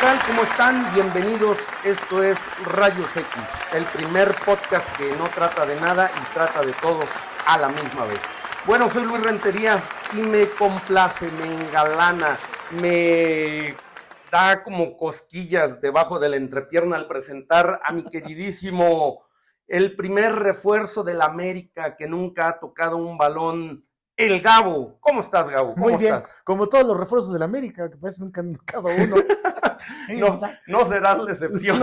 tal? ¿Cómo están? Bienvenidos. Esto es Rayos X, el primer podcast que no trata de nada y trata de todo a la misma vez. Bueno, soy Luis Rentería y me complace, me engalana, me da como cosquillas debajo de la entrepierna al presentar a mi queridísimo, el primer refuerzo del América que nunca ha tocado un balón el Gabo. ¿Cómo estás, Gabo? ¿Cómo Muy bien, estás? como todos los refuerzos del América, que parece nunca han cada uno. No, no serás la excepción.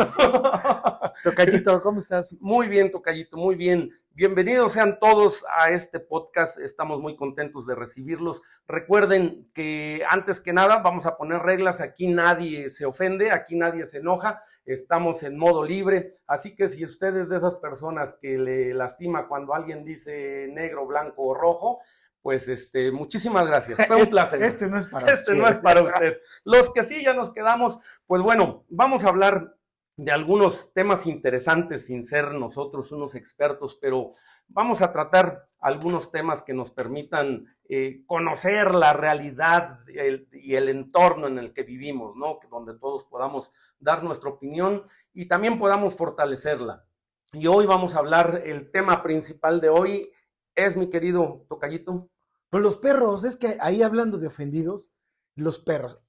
Tocayito, ¿cómo estás? Muy bien, Tocayito, muy bien. Bienvenidos sean todos a este podcast. Estamos muy contentos de recibirlos. Recuerden que antes que nada vamos a poner reglas. Aquí nadie se ofende, aquí nadie se enoja. Estamos en modo libre. Así que si usted es de esas personas que le lastima cuando alguien dice negro, blanco o rojo, pues este, muchísimas gracias. Fue un Este- placer. Este no es para Este usted. no es para usted. Los que sí ya nos quedamos, pues bueno, vamos a hablar de algunos temas interesantes sin ser nosotros unos expertos, pero vamos a tratar algunos temas que nos permitan eh, conocer la realidad y el, y el entorno en el que vivimos, ¿no? Donde todos podamos dar nuestra opinión y también podamos fortalecerla. Y hoy vamos a hablar, el tema principal de hoy es, mi querido Tocayito. Pues los perros, es que ahí hablando de ofendidos, los perros.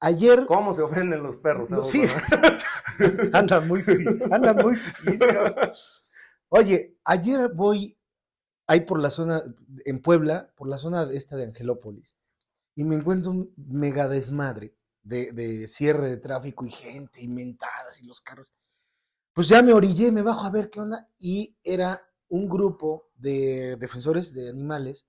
Ayer. ¿Cómo se ofenden los perros? No, sí, andan muy, andan muy. Oye, ayer voy ahí por la zona, en Puebla, por la zona esta de Angelópolis, y me encuentro un mega desmadre de, de cierre de tráfico y gente y mentadas y los carros. Pues ya me orillé, me bajo a ver qué onda, y era un grupo de defensores de animales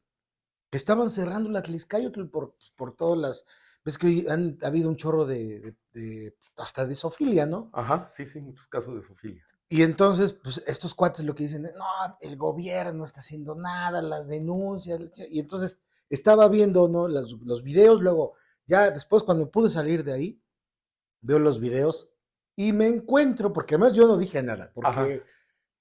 que estaban cerrando la Tliscayotl por, pues, por todas las. Ves que han ha habido un chorro de, de- de- hasta de sofilia, ¿no? Ajá, sí, sí, muchos casos de sofilia. Y entonces, pues estos cuates lo que dicen es, no, el gobierno no está haciendo nada, las denuncias, la ch-". y entonces estaba viendo, ¿no? Los, los videos, luego, ya después cuando pude salir de ahí, veo los videos y me encuentro, porque además yo no dije nada, porque Ajá.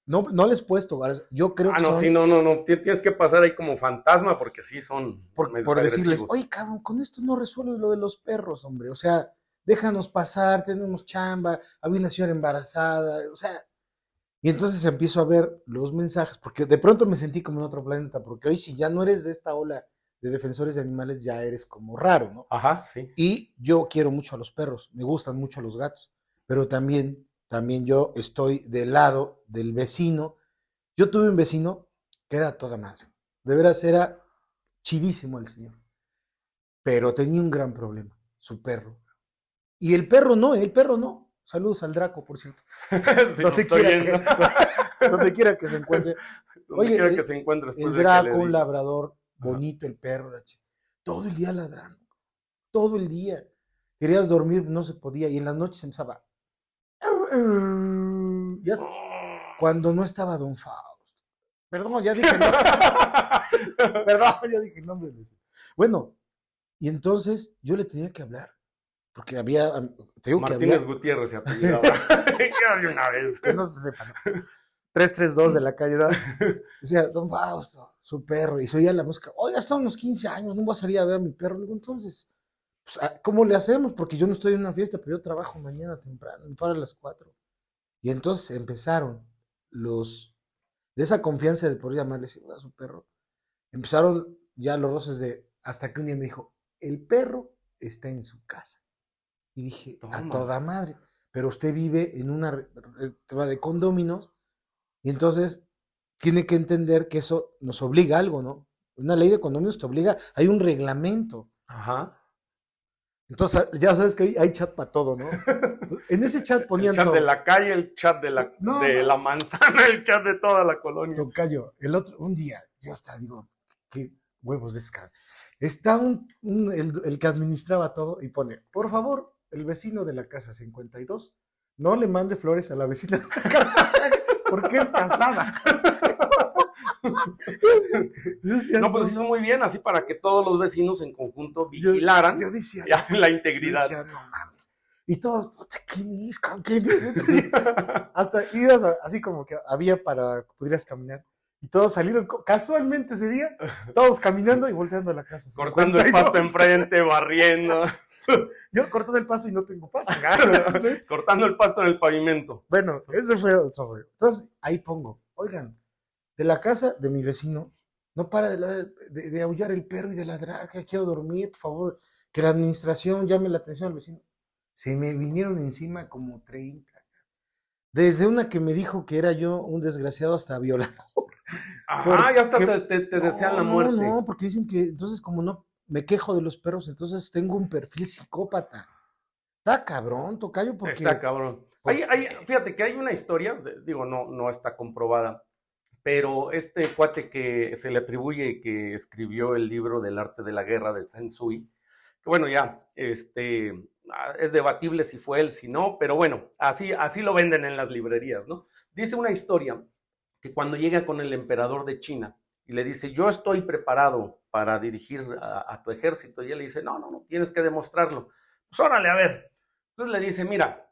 No, no les puesto, hogares, yo creo Ah, que no, son- sí, no, no, no. ti- Tienes que pasar ahí como fantasma porque sí son. por, por decirles, oye, cabrón, con esto no resuelves lo de los perros, hombre. O sea, déjanos pasar, tenemos chamba, había una señora embarazada, o sea. Y entonces empiezo a ver los mensajes, porque de pronto me sentí como en otro planeta, porque hoy si ya no eres de esta ola de defensores de animales, ya eres como raro, ¿no? Ajá, sí. Y yo quiero mucho a los perros, me gustan mucho los gatos, pero también, también yo estoy del lado del vecino. Yo tuve un vecino que era toda madre, de veras era chidísimo el señor, pero tenía un gran problema, su perro. Y el perro no, el perro no. Saludos al Draco, por cierto. Sí, donde, quiera que, donde quiera que se encuentre. Donde Oye, quiera el- que se encuentre El Draco, un labrador, bonito el perro, todo el día ladrando, todo el día. Querías dormir, no se podía, y en las noches empezaba. Ya hasta- cuando no estaba Don Fausto. Perdón, ya dije no. Perdón, ya dije el nombre. Bueno, y entonces yo le tenía que hablar, porque había, te digo que Martínez había, Gutiérrez se apellidaba. Una vez. que no se sepa, ¿no? 332 de la calle, ¿no? Decía, Don Fausto, su perro, y se oía la música, oiga, hasta unos 15 años, no voy a salir a ver a mi perro. Le digo, entonces, pues, ah, ¿cómo le hacemos? Porque yo no estoy en una fiesta, pero yo trabajo mañana temprano, me paro a las 4. Y entonces empezaron los, de esa confianza de poder llamarle a su perro, empezaron ya los roces de, hasta que un día me dijo, el perro está en su casa. Y dije, a toda madre, pero usted vive en una tema de condóminos, y entonces tiene que entender que eso nos obliga a algo, ¿no? Una ley de condominios te obliga, hay un reglamento. Ajá. Entonces, ya sabes que hay, chat para todo, ¿no? En ese chat El ponían chat todo. de la calle, el chat de la, No, de no. la manzana, el chat de toda la colonia. Tocayo, el otro, un día, yo hasta digo, qué huevos de escar. Está un, un- el, el que administraba todo y pone, por favor, el vecino de la casa 52, no le mande flores a la vecina de la casa, porque es casada. No, pues hizo muy bien, así para que todos los vecinos en conjunto vigilaran Yo decía, ya la yo integridad. decía, no mames. Y todos, puta, ¿quién es? ¿Quién es? Hasta ibas así como que había para que pudieras caminar. Y todos salieron casualmente ese día, todos caminando y volteando a la casa. Cortando el 52. pasto enfrente, barriendo, Yo cortando el pasto y no tengo pasto. cortando el pasto en el pavimento. Bueno, ese fue otro rollo. Entonces, ahí pongo, oigan, de la casa de mi vecino, no para de, ladrar- de, de aullar el perro y de ladrar, que quiero dormir, por favor, que la administración llame la atención al vecino. Se me vinieron encima como 30. Desde una que me dijo que era yo un desgraciado hasta violador. Ajá, ya hasta Porque- te, te- te desean la No, muerte. No, porque dicen que entonces como no me quejo de los perros, entonces tengo un perfil psicópata. Está cabrón, tocayo, porque... Está cabrón. Hay, hay- fíjate que hay una historia, digo, no, no está comprobada, pero este cuate que se le atribuye que escribió el libro del arte de la guerra de Tzu, que bueno, ya, este, ah, es debatible si fue él, si no, pero bueno, así, así lo venden en las librerías, ¿no? Dice una historia que cuando llega con el emperador de China y le dice, yo estoy preparado para dirigir a, a tu ejército, y él le dice, no, no, no, tienes que demostrarlo. Pues órale, a ver. Entonces le dice, mira,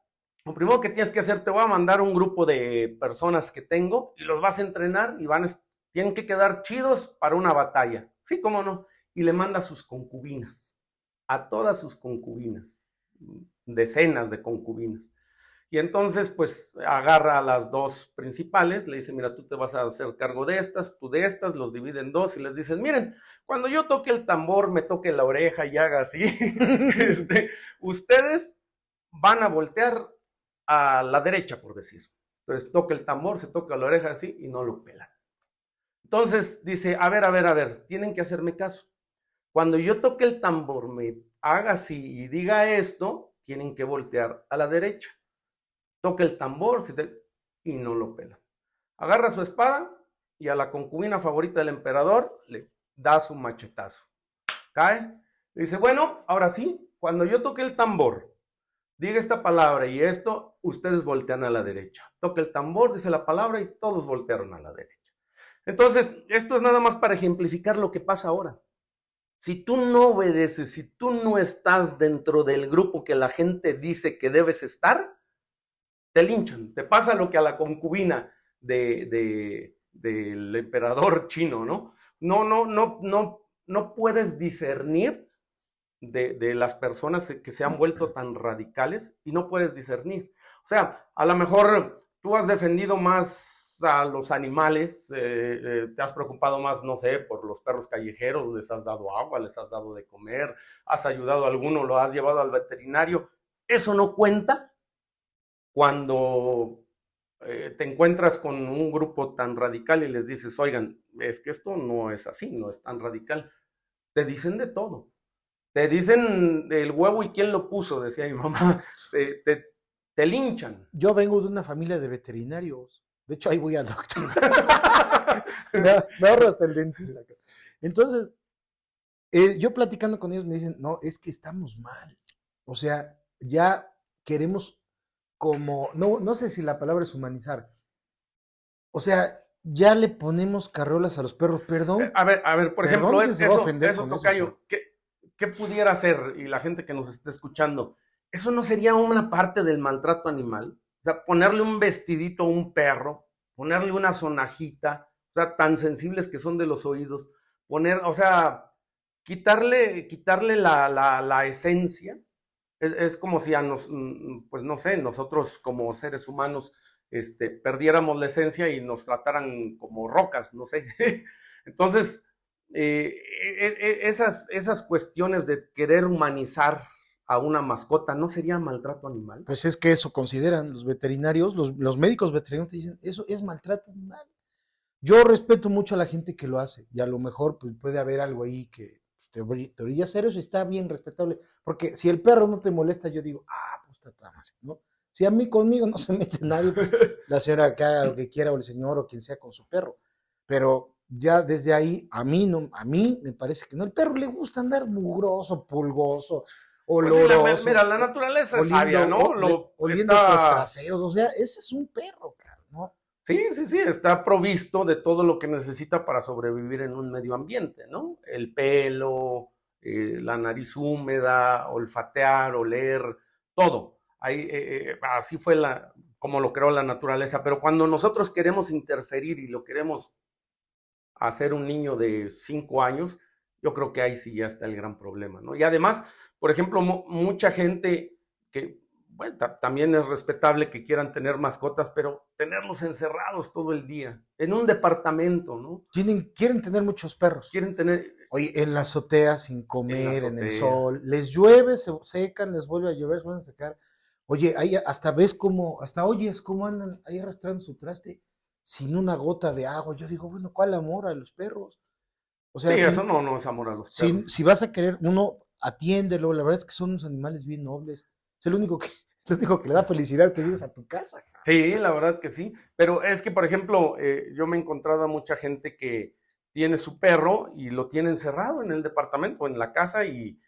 lo primero que tienes que hacer, te voy a mandar un grupo de personas que tengo y los vas a entrenar y van a, tienen que quedar chidos para una batalla. Sí, cómo no. Y le manda a sus concubinas, a todas sus concubinas, decenas de concubinas. Y entonces, pues, agarra a las dos principales, le dice, mira, tú te vas a hacer cargo de estas, tú de estas, los divide en dos y les dicen, miren, cuando yo toque el tambor, me toque la oreja y haga así, este, ustedes van a voltear a la derecha, por decir. Entonces toca el tambor, se toca la oreja así y no lo pelan. Entonces dice, a ver, a ver, a ver, tienen que hacerme caso. Cuando yo toque el tambor, me haga así y diga esto, tienen que voltear a la derecha. Toca el tambor y no lo pela. Agarra su espada y a la concubina favorita del emperador le da su machetazo. Cae. Dice, bueno, ahora sí, cuando yo toque el tambor, diga esta palabra y esto, ustedes voltean a la derecha. Toca el tambor, dice la palabra y todos voltearon a la derecha. Entonces, esto es nada más para ejemplificar lo que pasa ahora. Si tú no obedeces, si tú no estás dentro del grupo que la gente dice que debes estar, te linchan. Te pasa lo que a la concubina de, de- del emperador chino, ¿no? No, no, no, no, no puedes discernir de, de las personas que se han vuelto tan radicales y no puedes discernir. O sea, a lo mejor tú has defendido más a los animales, eh, eh, te has preocupado más, no sé, por los perros callejeros, les has dado agua, les has dado de comer, has ayudado a alguno, lo has llevado al veterinario. Eso no cuenta cuando eh, te encuentras con un grupo tan radical y les dices, oigan, es que esto no es así, no es tan radical. Te dicen de todo. Te dicen el huevo y quién lo puso, decía mi mamá. Te, te, te linchan. Yo vengo de una familia de veterinarios. De hecho, ahí voy al doctor. me, ahorro hasta el dentista. Entonces, eh, yo platicando con ellos me dicen, no, es que estamos mal. O sea, ya queremos como, no, no sé si la palabra es humanizar. O sea, ya le ponemos carrolas a los perros, perdón. A ver, a ver, por ejemplo, es- eso, eso, con eso, tocayo, pero- ¿qué, ¿qué pudiera hacer? Y la gente que nos esté escuchando, ¿eso no sería una parte del maltrato animal? O sea, ponerle un vestidito a un perro, ponerle una sonajita, o sea, tan sensibles que son de los oídos, poner, o sea, quitarle, quitarle la, la, esencia. Es, es como si a nos, mm, pues no sé, nosotros como seres humanos este, perdiéramos la esencia y nos trataran como rocas, no sé. Entonces, eh, esas, esas cuestiones de querer humanizar a una mascota, ¿no sería maltrato animal? Pues es que eso consideran los veterinarios, los, los médicos veterinarios te dicen, eso es maltrato animal. Yo respeto mucho a la gente que lo hace y a lo mejor pues, puede haber algo ahí que pues, te, te hacer eso y está bien respetable. Porque si el perro no te molesta, yo digo, ah, pues está más, ¿no? Si a mí conmigo no se mete nadie, pues, la señora que haga lo que quiera o el señor o quien sea con su perro. Pero ya desde ahí, a mí no, a mí me parece que no. El perro le gusta andar mugroso, pulgoso, Pues sí, la- oloroso mira, la naturaleza es sabia, ¿no? Lo- oliendo está- los traseros, o sea, ese es un perro, cara, ¿no? Sí, sí, sí, está provisto de todo lo que necesita para sobrevivir en un medio ambiente, ¿no? El pelo, eh, la nariz húmeda, olfatear, oler, todo. Ahí, eh, eh, así fue la, como lo creó la naturaleza. Pero cuando nosotros queremos interferir y lo queremos a ser un niño de cinco años, yo creo que ahí sí ya está el gran problema, ¿no? Y además, por ejemplo, mucha gente que, bueno, también es respetable que quieran tener mascotas, pero tenerlos encerrados todo el día, en un departamento, ¿no? Tienen, quieren tener muchos perros. Quieren tener... Oye, en la azotea, sin comer, en, el sol, les llueve, se secan, les vuelve a llover, se van a secar. Oye, ahí hasta ves cómo, hasta oyes cómo andan ahí arrastrando su traste sin una gota de agua. Yo digo, bueno, ¿cuál amor a los perros? O sea, sí, eso no, no es amor a los perros. Si, vas a querer, uno atiéndelo, la verdad es que son unos animales bien nobles. Es el único que, lo único que le da felicidad que vienes a tu casa. Sí, la verdad que sí. Pero es que, por ejemplo, eh, yo me he encontrado a mucha gente que tiene su perro y lo tiene encerrado en el departamento, en la casa y,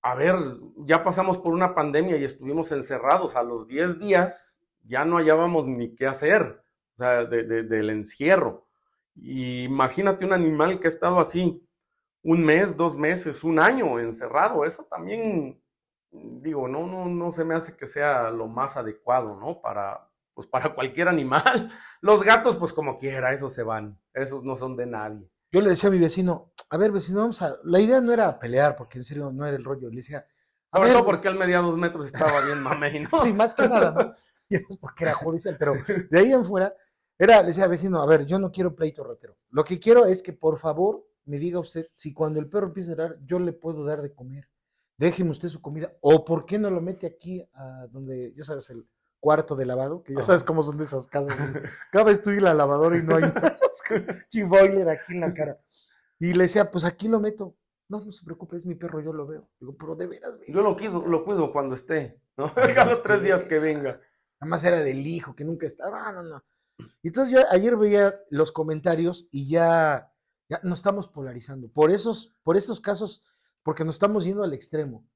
a ver, ya pasamos por una pandemia y estuvimos encerrados. A los 10 días ya no hallábamos ni qué hacer, o sea, del encierro. Y imagínate un animal que ha estado así un mes, dos meses, un año encerrado. Eso también, digo, no, no, no se me hace que sea lo más adecuado, ¿no? Para, pues para cualquier animal. Los gatos, pues como quiera, esos se van. Esos no son de nadie. Yo le decía a mi vecino, a ver, vecino, vamos a. La idea no era pelear, porque en serio no era el rollo. Le decía. A ver, porque él medía dos metros estaba bien mamey, ¿no? sí, más que nada, ¿no? porque era judicial, pero de ahí en fuera, era, le decía, vecino, a ver, yo no quiero pleito rotero. Lo que quiero es que por favor me diga usted si cuando el perro empieza a dar, yo le puedo dar de comer. Déjeme usted su comida. O por qué no lo mete aquí a donde, ya sabes, el cuarto de lavado, que ya sabes cómo son de esas casas. Cada vez tú y la lavadora y no hay chivoiler aquí en la cara. Y le decía, pues aquí lo meto. No, no se preocupe, es mi perro, yo lo veo. Digo, pero de veras, Yo lo cuido, lo cuido cuando esté, ¿no? Cada los tres días que venga. Nada más era del hijo, que nunca está. No, no, no. Y entonces yo ayer veía los comentarios y ya, ya nos estamos polarizando. Por esos, por esos casos, porque nos estamos yendo al extremo.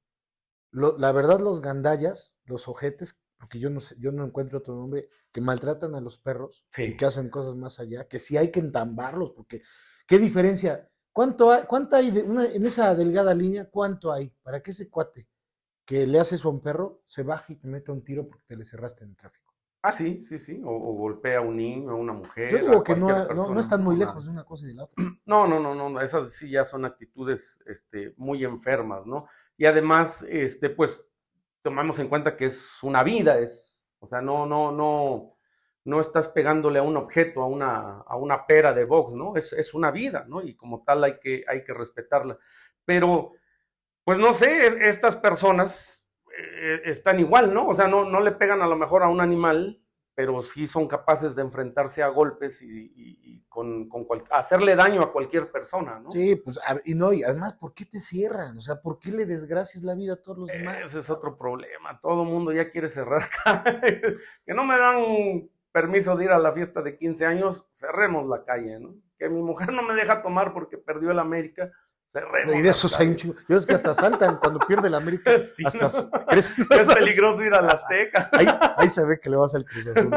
la verdad, los gandallas, los ojetes, porque yo no sé, yo no encuentro otro nombre, que maltratan a los perros y que hacen cosas más allá, que sí hay que entambarlos, porque ¿qué diferencia? ¿Cuánto hay, cuánto hay de una, en esa delgada línea? ¿Cuánto hay para que ese cuate que le hace eso a un perro se baje y te meta un tiro porque te le cerraste en el tráfico? Ah, sí, sí, sí. O, golpea a un niño, a una mujer. Yo digo que no, no, están muy lejos de una cosa y de la otra. No, no, no, no. Esas sí ya son actitudes este, muy enfermas, ¿no? Y además, este, pues, tomamos en cuenta que es una vida, es, o sea, no, no, no, no estás pegándole a un objeto, a una, a una pera de box, ¿no? Es, es una vida, ¿no? Y como tal hay que, hay que respetarla. Pero, pues no sé, estas personas eh, están igual, ¿no? O sea, no, no le pegan a lo mejor a un animal, pero sí son capaces de enfrentarse a golpes y, con, con hacerle daño a cualquier persona, ¿no? Sí, pues, y no, y además, ¿por qué te cierran? O sea, ¿por qué le desgracias la vida a todos los demás? Ese es otro problema, todo el mundo ya quiere cerrar. que no me dan permiso de ir a la fiesta de 15 años, cerremos la calle, ¿no? Que mi mujer no me deja tomar porque perdió el América, y de esos hay un chingo. Yo es que hasta saltan cuando pierde la América. hasta es, peligroso ir a la Azteca. Ahí, se ve que le vas al Cruz Azul.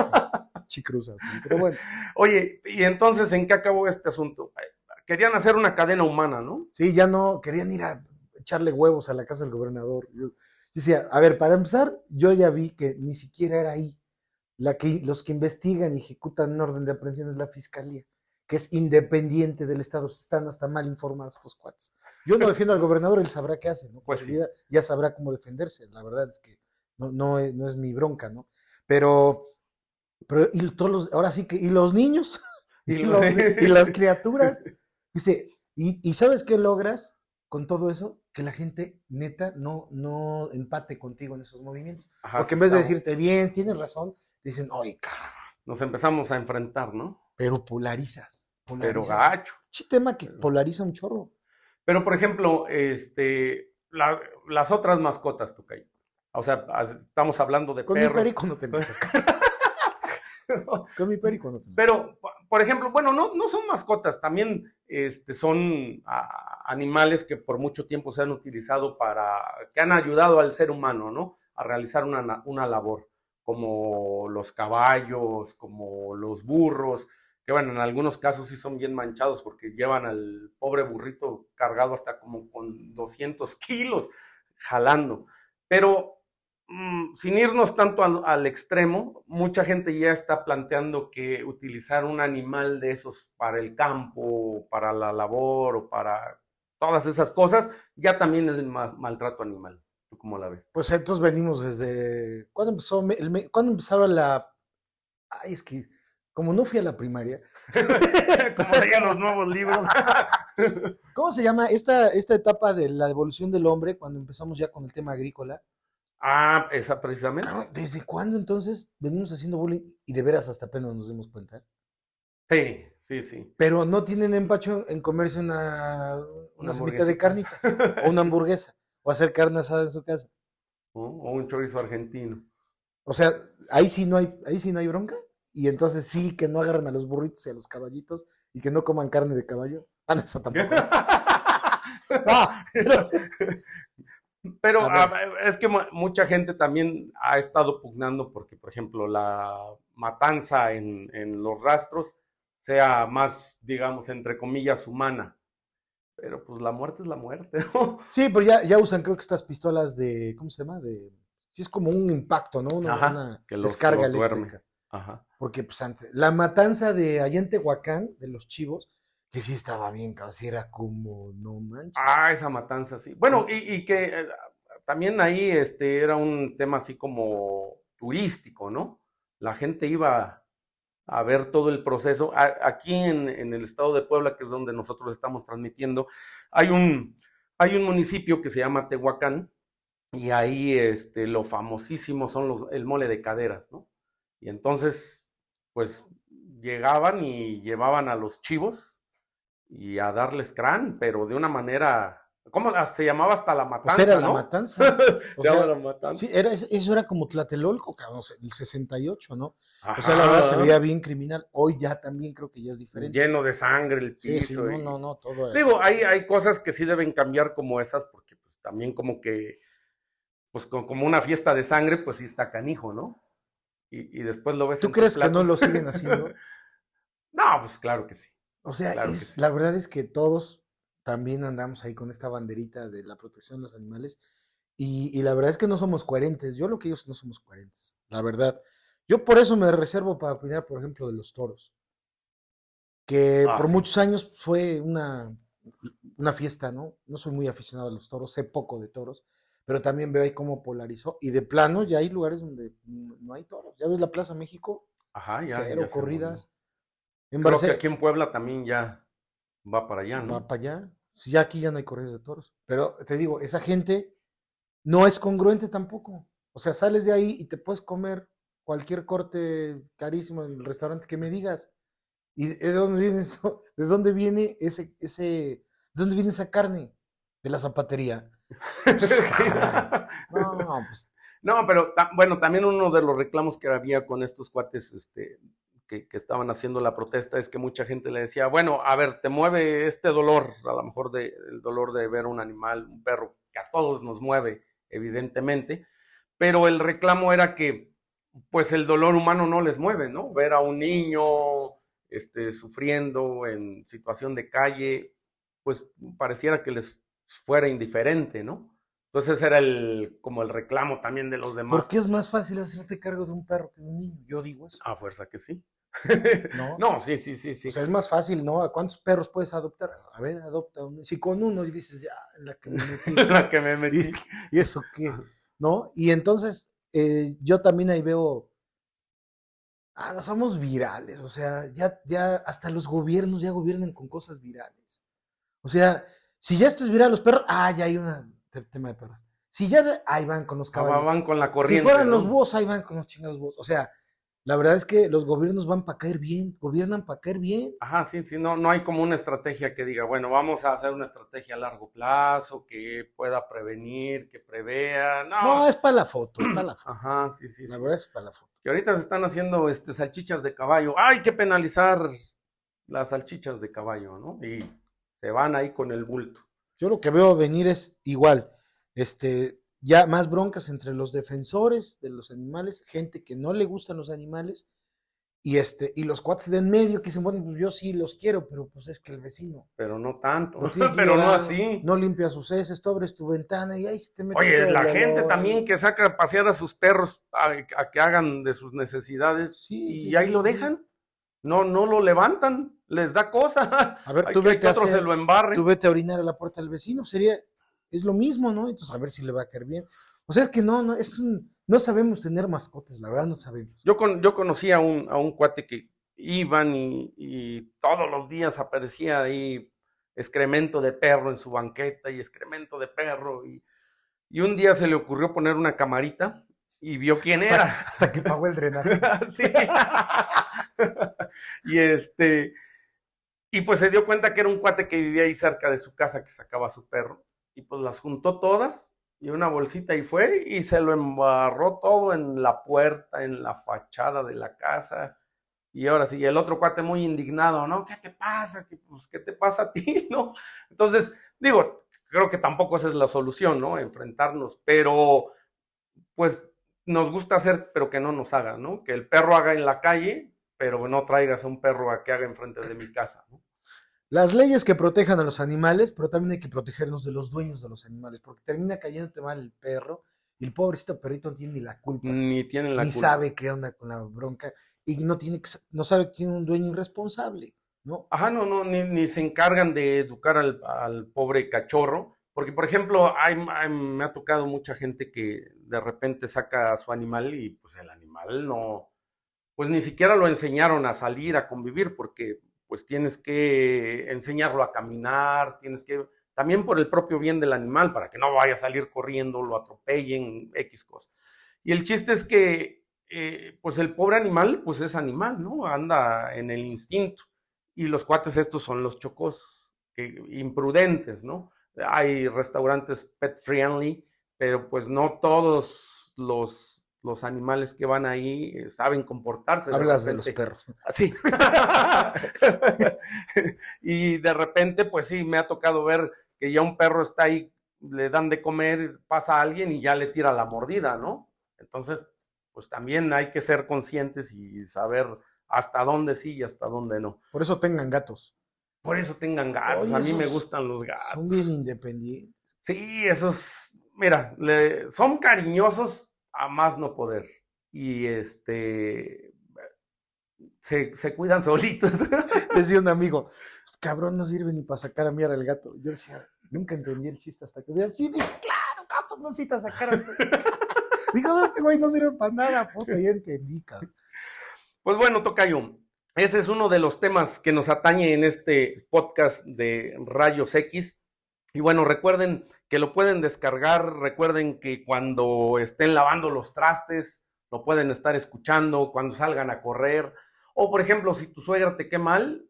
Cruz Azul. Pero bueno. Oye, ¿y entonces en qué acabó este asunto? Querían hacer una cadena humana, ¿no? Sí, ya no, querían ir a echarle huevos a la casa del gobernador. Yo, decía, a ver, para empezar, yo ya vi que ni siquiera era ahí. La que, los que investigan y ejecutan un orden de aprehensión es la fiscalía que es independiente del Estado, están hasta mal informados estos cuates. Yo no defiendo al gobernador, él sabrá qué hace, ¿no? Pues ya sabrá cómo defenderse, la verdad es que no, no, es, no es mi bronca, ¿no? Pero, pero y todos los, ahora sí que, y los niños, y, las criaturas, dice, y, ¿sabes qué logras con todo eso? Que la gente neta no, no empate contigo en esos movimientos. Porque en vez de decirte, bien, tienes razón, dicen, oye, Nos empezamos a enfrentar, ¿no? Pero polarizas. Pero gacho. Sí, tema que polariza un chorro. Pero, por ejemplo, este, las otras mascotas, tú, O sea, estamos hablando de Con perros. mi perico no te metes. Con mi perico no te. Pero, por ejemplo, bueno, no, no son mascotas, también este, son animales que por mucho tiempo se han utilizado para, que han ayudado al ser humano, ¿no? A realizar una, una labor, como los caballos, como los burros, que bueno, en algunos casos sí son bien manchados porque llevan al pobre burrito cargado hasta como con 200 kilos jalando. Pero mm, sin irnos tanto al, extremo, mucha gente ya está planteando que utilizar un animal de esos para el campo, para la labor o para todas esas cosas, ya también es ma- maltrato animal. ¿Tú cómo la ves? Pues entonces venimos desde. ¿Cuándo empezó? el ¿Cuándo empezaron la. Ay, es que como no fui a la primaria. como digan los nuevos libros. ¿Cómo se llama esta, esta etapa de la evolución del hombre cuando empezamos ya con el tema agrícola? ah, esa precisamente. ¿Desde cuándo entonces venimos haciendo bullying y de veras hasta apenas nos dimos cuenta? Sí, sí, sí. Pero no tienen empacho en comerse una, una, de carnitas o una hamburguesa o hacer carne asada en su casa. O un chorizo argentino. O sea, ahí sí no hay, ahí sí no hay bronca. Y entonces sí que no agarran a los burritos y a los caballitos y que no coman carne de caballo. Ah, no, eso tampoco. No, pero- A es que mu- mucha gente también ha estado pugnando porque, por ejemplo, la matanza en, en los rastros sea más, digamos, entre comillas, humana. Pero pues la muerte es la muerte, ¿no? Sí, pero ya, ya usan creo que estas pistolas de, ¿cómo se llama? De, sí es como un impacto, ¿no? Una, Ajá, una que los- descarga los duerme. Ajá. Porque pues antes, la matanza de allá en Tehuacán, de los chivos, que sí estaba bien, cabrón, sí era como, no manches. Ah, esa matanza, sí. Bueno, y, y que eh, también ahí este, era un tema así como turístico, ¿no? La gente iba a ver todo el proceso. A- aquí en, en el estado de Puebla, que es donde nosotros estamos transmitiendo, hay un, hay un municipio que se llama Tehuacán y ahí este, lo famosísimo son los, el mole de caderas, ¿no? Y entonces, pues llegaban y llevaban a los chivos y a darles crán, pero de una manera, ¿cómo se llamaba hasta la pues matanza? era la matanza. O sea, la matanza. sí, era, eso era como Tlatelolco, cabrón, el 68, ¿no? O sea, la verdad se Ajá. veía bien criminal. Hoy ya también creo que ya es diferente. lleno de sangre el Sí, sí, piso. no, y- no, no, todo. Digo, hay, hay cosas que sí deben cambiar como esas, porque pues, también como que, pues co- como una fiesta de sangre, pues sí está canijo, ¿no? Y, y después lo ves ¿Tú en crees que no lo siguen haciendo? No, pues claro que sí. O sea, Claro que es- sí. la verdad es que todos también andamos ahí con esta banderita de la protección de los animales y, y la verdad es que no somos coherentes. Yo lo que ellos no somos coherentes, la verdad. Yo por eso me reservo para opinar, por ejemplo, de los toros, que Ah, por sí. muchos años fue una, una fiesta, ¿no? No soy muy aficionado a los toros, sé poco de toros, pero también veo ahí cómo polarizó y de plano ya hay lugares donde no hay toros. Ya ves la Plaza México, Ajá, ya. cero ya corridas. En. Creo que aquí en Puebla también ya va para allá, ¿no? va para allá. Si ya aquí ya no hay corridas de toros. Pero te digo, esa gente no es congruente tampoco. O sea, sales de ahí y te puedes comer cualquier corte carísimo en el restaurante que me digas. ¿Y de dónde viene eso? ¿De dónde viene ese, ese, de dónde viene esa carne? De la zapatería. No, pues No, pero ta- bueno, también uno de los reclamos que había con estos cuates este, que, que estaban haciendo la protesta es que mucha gente le decía, bueno, a ver, te mueve este dolor, a lo mejor de, el dolor de ver un animal, un perro, que a todos nos mueve, evidentemente, pero el reclamo era que, pues el dolor humano no les mueve, ¿no? Ver a un niño este, sufriendo en situación de calle, pues pareciera que les fuera indiferente, ¿no? Entonces era el, como el reclamo también de los demás. ¿por qué es más fácil hacerte cargo de un perro que de un niño? Yo digo eso. A fuerza que sí. No. no, sí, sí, sí, sí. O sea, es más fácil, ¿no? ¿A cuántos perros puedes adoptar? A ver, adopta uno. Si con uno y dices, ya, en la que me metí. la que me metí. ¿Y eso qué? ¿No? Y entonces eh, yo también ahí veo, ah, no somos virales, o sea, ya, ya hasta los gobiernos ya gobiernan con cosas virales. O sea, si ya esto es viral, los perros, ah, ya hay un tema de perros. Si ya, ve- ahí van con los caballos. Van con la si corriente. fueran ¿no? los búhos, ahí van con los chingados búhos. O sea, la verdad es que los gobiernos van para caer bien, gobiernan para caer bien. Ajá, sí, sí, no, no hay como una estrategia que diga, bueno, vamos a hacer una estrategia a largo plazo, que pueda prevenir, que prevea. No, No, es para la foto, es para la foto. Ajá, sí, sí, La sí. verdad es para la foto. Que ahorita se están haciendo este, salchichas de caballo. Hay que penalizar las salchichas de caballo, ¿no? Y se van ahí con el bulto. Yo lo que veo venir es igual, este, ya más broncas entre los defensores de los animales, gente que no le gustan los animales Y, este, y los cuates de en medio que dicen, bueno, pues yo sí los quiero, pero pues es que el vecino. Pero no tanto. pero no así. No limpia sus heces, tú abres tu ventana y ahí se te mete. Oye, la gente también que saca a pasear a sus perros a, a que hagan de sus necesidades Sí, y sí, ahí sí, lo dejan. No, no lo levantan, les da cosa. A ver, tú vete que a otro hacer- se lo embarre. tú vete a orinar a la puerta del vecino, sería, es lo mismo, ¿no? Entonces a ver si le va a caer bien. O sea, es que no, no, es un, no sabemos tener mascotas, la verdad no sabemos. Yo, con, yo conocí a un, a un cuate que iban y, y todos los días aparecía ahí excremento de perro en su banqueta y excremento de perro. Y, y un día se le ocurrió poner una camarita y vio quién Hasta, era. hasta que pagó el drenaje. Sí. Y este, y pues se dio cuenta que era un cuate que vivía ahí cerca de su casa que sacaba a su perro. Y pues las juntó todas y una bolsita y fue y se lo embarró todo en la puerta, en la fachada de la casa. Y ahora sí, el otro cuate muy indignado, ¿no? ¿Qué te pasa? ¿Qué, pues, ¿qué te pasa a ti? ¿No? Entonces, digo, creo que tampoco esa es la solución, ¿no? Enfrentarnos, pero pues nos gusta hacer, pero que no nos haga, ¿no? Que el perro haga en la calle, pero no traigas a un perro a que haga enfrente de mi casa, ¿no? Las leyes que protejan a los animales, pero también hay que protegernos de los dueños de los animales, porque termina cayéndote mal el perro y el pobrecito perrito no tiene ni la culpa, Ni tienen la ni culpa. sabe qué onda con la bronca y no tiene no sabe que tiene un dueño irresponsable, ¿no? Ajá, no, no, ni, ni se encargan de educar al, al pobre cachorro, porque por ejemplo, hay, hay- me ha tocado mucha gente que de repente saca a su animal y pues el animal no, pues ni siquiera lo enseñaron a salir, a convivir, porque pues tienes que enseñarlo a caminar, tienes que, también por el propio bien del animal, para que no vaya a salir corriendo, lo atropellen, X cosas. Y el chiste es que, eh, pues el pobre animal, pues es animal, ¿no? Anda en el instinto y los cuates estos son los chocos, que, imprudentes, ¿no? Hay restaurantes pet friendly, pero pues no todos los, los animales que van ahí eh, saben comportarse. Hablas de los repente. perros. Sí. y de repente, pues sí, me ha tocado ver que ya un perro está ahí, le dan de comer, pasa alguien y ya le tira la mordida, ¿no? Entonces, pues también hay que ser conscientes y saber hasta dónde sí y hasta dónde no. Por eso tengan gatos. Por eso tengan gatos. Oye, a mí me gustan los gatos. Son bien independientes. Sí, esos, mira, le- son cariñosos a más no poder. Y este, se, se cuidan solitos. Decía un amigo, "Pues, cabrón, no sirve ni para sacar a miar al gato. Yo decía, nunca entendí el chiste hasta que vean, sí, dije, claro, capos, no necesitas sacar al Digo, no, este güey no sirve para nada, puta, ya entendí, cabrón. Pues bueno, Tocayo, ese es uno de los temas que nos atañe en este podcast de Rayos X. Y bueno, recuerden que lo pueden descargar, recuerden que cuando estén lavando los trastes, lo pueden estar escuchando, cuando salgan a correr. O por ejemplo, si tu suegra te queda mal,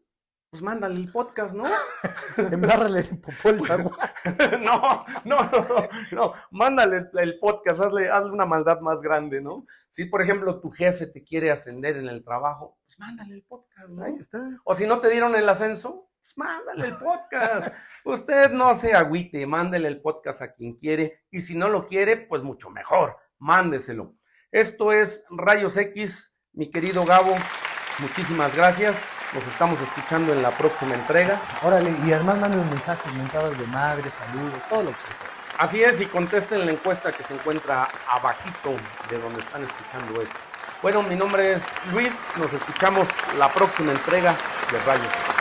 pues mándale el podcast, ¿no? Embárrale el popó el zaguán. no, no, no, no, mándale el podcast, hazle, hazle una maldad más grande, ¿no? Si, por ejemplo, tu jefe te quiere ascender en el trabajo, pues mándale el podcast, ¿no? Ahí está. O si no te dieron el ascenso, pues mándale el podcast. Usted no se agüite, mándele el podcast a quien quiere. Y si no lo quiere, pues mucho mejor, mándeselo. Esto es Rayos X, mi querido Gabo. Muchísimas gracias. Nos estamos escuchando en la próxima entrega. Órale, y además manden un mensaje, mentadas de madre, saludos, todo lo que se pueda. Así es, y contesten la encuesta que se encuentra abajito de donde están escuchando esto. Bueno, mi nombre es Luis, nos escuchamos la próxima entrega de Rayos.